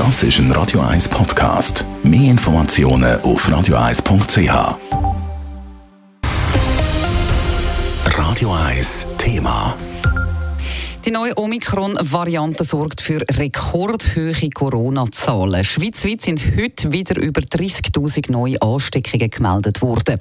Das ist ein Radio 1 Podcast. Mehr Informationen auf radio1.ch. Radio 1 Thema. Die neue Omikron-Variante sorgt für rekordhohe Corona-Zahlen. Schweizweit sind heute wieder über 30.000 neue Ansteckungen gemeldet worden.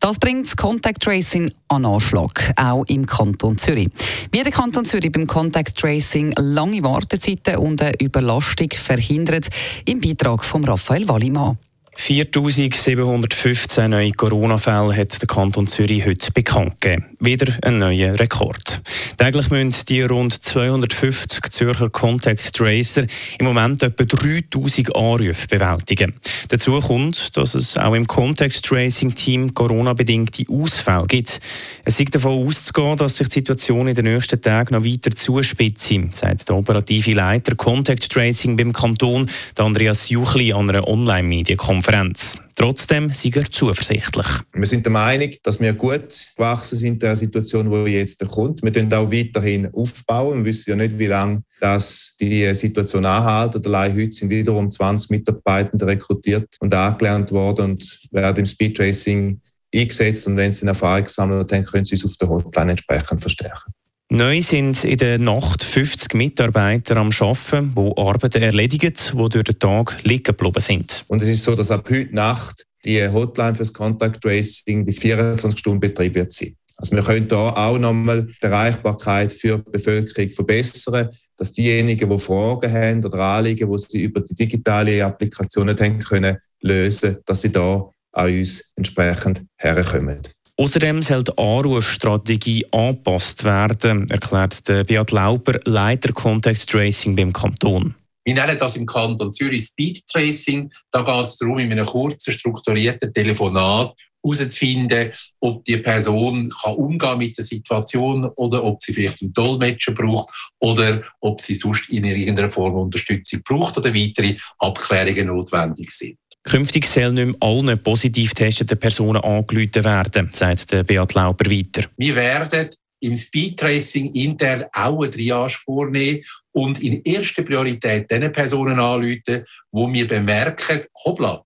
Das bringt das Contact Tracing an Anschlag, auch im Kanton Zürich. Wie der Kanton Zürich beim Contact Tracing lange Wartezeiten und eine Überlastung verhindert, im Beitrag von Raphael Wallimann. 4.715 neue Corona-Fälle hat der Kanton Zürich heute bekannt gegeben. Wieder ein neuer Rekord. Täglich müssen die rund 250 Zürcher Contact Tracer im Moment etwa 3000 Anrufe bewältigen. Dazu kommt, dass es auch im Contact Tracing Team Corona-bedingte Ausfälle gibt. Es ist davon auszugehen, dass sich die Situation in den nächsten Tagen noch weiter zuspitzt, sagt der operative Leiter Contact Tracing beim Kanton, Andreas Juchli, an einer Online-Medienkonferenz. Konferenz. Trotzdem sind wir zuversichtlich. Wir sind der Meinung, dass wir gut gewachsen sind in der Situation, die jetzt kommt. Wir können auch weiterhin aufbauen. Wir wissen ja nicht, wie lange das die Situation anhält. Allein heute sind wiederum 20 Mitarbeitende rekrutiert und angelernt worden und werden im Speedtracing eingesetzt. Und wenn sie eine Erfahrung gesammelt haben, können sie uns auf der Hotline entsprechend verstärken. Neu sind in der Nacht 50 Mitarbeiter am Arbeiten, die Arbeiten erledigen, die durch den Tag liegen geblieben sind. Und es ist so, dass ab heute Nacht die Hotline fürs Contact Tracing die 24 Stunden Betrieb wird sein. Also wir können hier auch nochmal die Erreichbarkeit für die Bevölkerung verbessern, dass diejenigen, die Fragen haben oder Anliegen, die sie über die digitale Applikation nicht haben können, lösen, dass sie da an uns entsprechend herkommen. Außerdem soll die Anrufstrategie angepasst werden, erklärt Beat Lauber, Leiter Contact Tracing beim Kanton. Wir nennen das im Kanton Zürich Speed Tracing. Da geht es darum, in einem kurzen, strukturierten Telefonat herauszufinden, ob die Person kann umgehen mit der Situation oder ob sie vielleicht einen Dolmetscher braucht oder ob sie sonst in irgendeiner Form Unterstützung braucht oder weitere Abklärungen notwendig sind. Künftig sollen nicht mehr allen positiv getesteten Personen angerufen werden, sagt der Beat Lauber weiter. Wir werden im Speedtracing intern auch eine Triage vornehmen und in erster Priorität den Personen anrufen, wo wir bemerken, hoppla,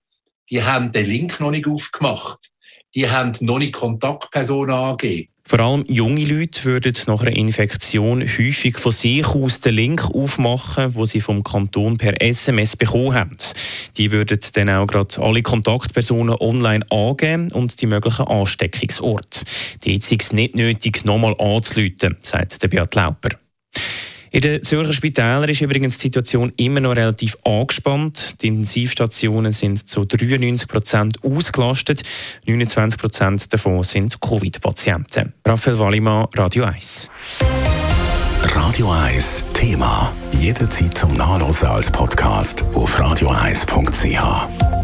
die haben den Link noch nicht aufgemacht, die haben noch nicht Kontaktpersonen angegeben vor allem junge Leute würden nach einer Infektion häufig von sich aus den Link aufmachen, wo sie vom Kanton per SMS bekommen haben. Die würden dann auch gerade alle Kontaktpersonen online angeben und die möglichen Ansteckungsorte. Die ist es nicht nötig, nochmal anzuleiten, sagt der Beat Lauper. In den Zürcher Spitälern ist übrigens die Situation immer noch relativ angespannt. Die Intensivstationen sind zu 93 Prozent ausgelastet. 29 Prozent davon sind Covid-Patienten. Raphael Wallimann, Radio 1. Radio 1 Thema. Jederzeit zum Nachlesen als Podcast auf radio1.ch.